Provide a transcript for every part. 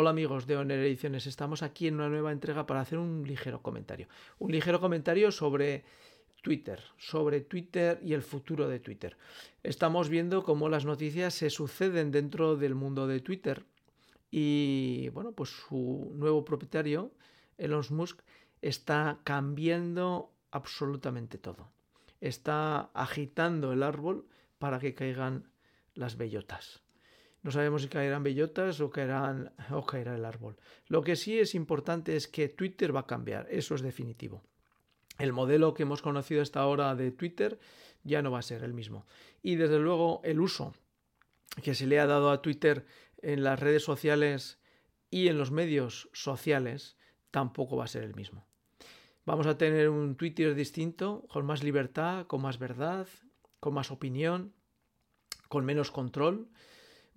Hola amigos de Oner Ediciones, estamos aquí en una nueva entrega para hacer un ligero comentario. Un ligero comentario sobre Twitter, sobre Twitter y el futuro de Twitter. Estamos viendo cómo las noticias se suceden dentro del mundo de Twitter y bueno, pues su nuevo propietario, Elon Musk, está cambiando absolutamente todo. Está agitando el árbol para que caigan las bellotas. No sabemos si caerán bellotas o caerán o caerá el árbol. Lo que sí es importante es que Twitter va a cambiar, eso es definitivo. El modelo que hemos conocido hasta ahora de Twitter ya no va a ser el mismo. Y desde luego el uso que se le ha dado a Twitter en las redes sociales y en los medios sociales tampoco va a ser el mismo. Vamos a tener un Twitter distinto, con más libertad, con más verdad, con más opinión, con menos control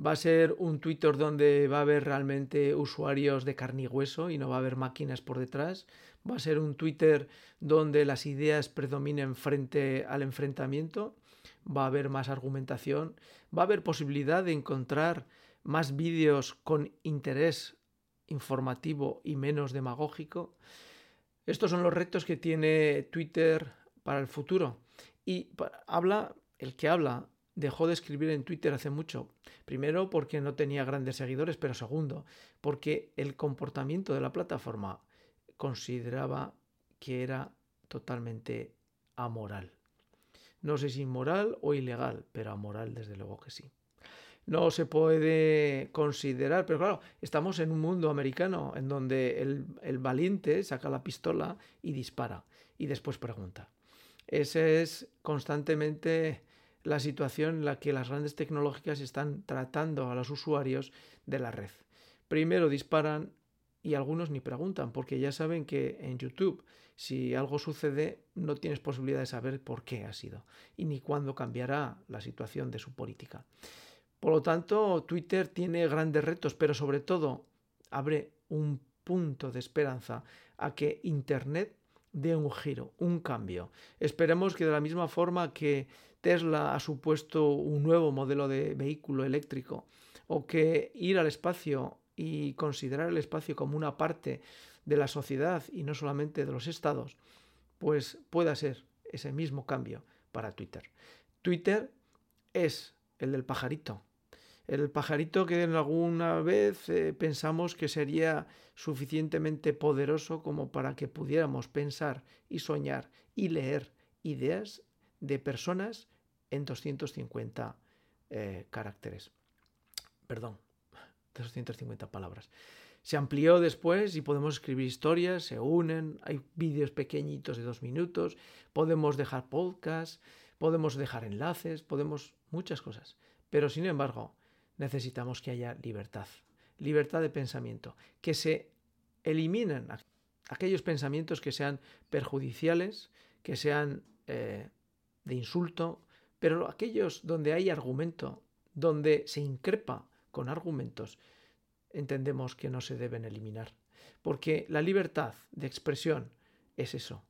va a ser un Twitter donde va a haber realmente usuarios de carne y hueso y no va a haber máquinas por detrás. Va a ser un Twitter donde las ideas predominen frente al enfrentamiento. Va a haber más argumentación. Va a haber posibilidad de encontrar más vídeos con interés informativo y menos demagógico. Estos son los retos que tiene Twitter para el futuro. Y habla, el que habla dejó de escribir en Twitter hace mucho. Primero porque no tenía grandes seguidores, pero segundo porque el comportamiento de la plataforma consideraba que era totalmente amoral. No sé si inmoral o ilegal, pero amoral desde luego que sí. No se puede considerar, pero claro, estamos en un mundo americano en donde el, el valiente saca la pistola y dispara y después pregunta. Ese es constantemente la situación en la que las grandes tecnológicas están tratando a los usuarios de la red. Primero disparan y algunos ni preguntan, porque ya saben que en YouTube, si algo sucede, no tienes posibilidad de saber por qué ha sido y ni cuándo cambiará la situación de su política. Por lo tanto, Twitter tiene grandes retos, pero sobre todo abre un punto de esperanza a que Internet dé un giro, un cambio. Esperemos que de la misma forma que Tesla ha supuesto un nuevo modelo de vehículo eléctrico o que ir al espacio y considerar el espacio como una parte de la sociedad y no solamente de los estados, pues pueda ser ese mismo cambio para Twitter. Twitter es el del pajarito, el pajarito que alguna vez eh, pensamos que sería suficientemente poderoso como para que pudiéramos pensar y soñar y leer ideas de personas en 250 eh, caracteres. Perdón, 250 palabras. Se amplió después y podemos escribir historias, se unen, hay vídeos pequeñitos de dos minutos, podemos dejar podcasts, podemos dejar enlaces, podemos muchas cosas. Pero sin embargo, necesitamos que haya libertad, libertad de pensamiento, que se eliminen aquellos pensamientos que sean perjudiciales, que sean eh, de insulto, pero aquellos donde hay argumento, donde se increpa con argumentos, entendemos que no se deben eliminar. Porque la libertad de expresión es eso.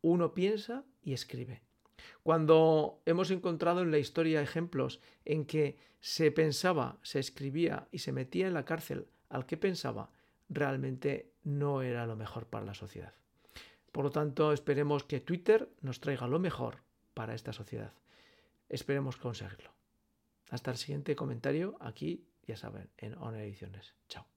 Uno piensa y escribe. Cuando hemos encontrado en la historia ejemplos en que se pensaba, se escribía y se metía en la cárcel al que pensaba, realmente no era lo mejor para la sociedad. Por lo tanto, esperemos que Twitter nos traiga lo mejor para esta sociedad. Esperemos conseguirlo. Hasta el siguiente comentario aquí, ya saben, en Honor Ediciones. Chao.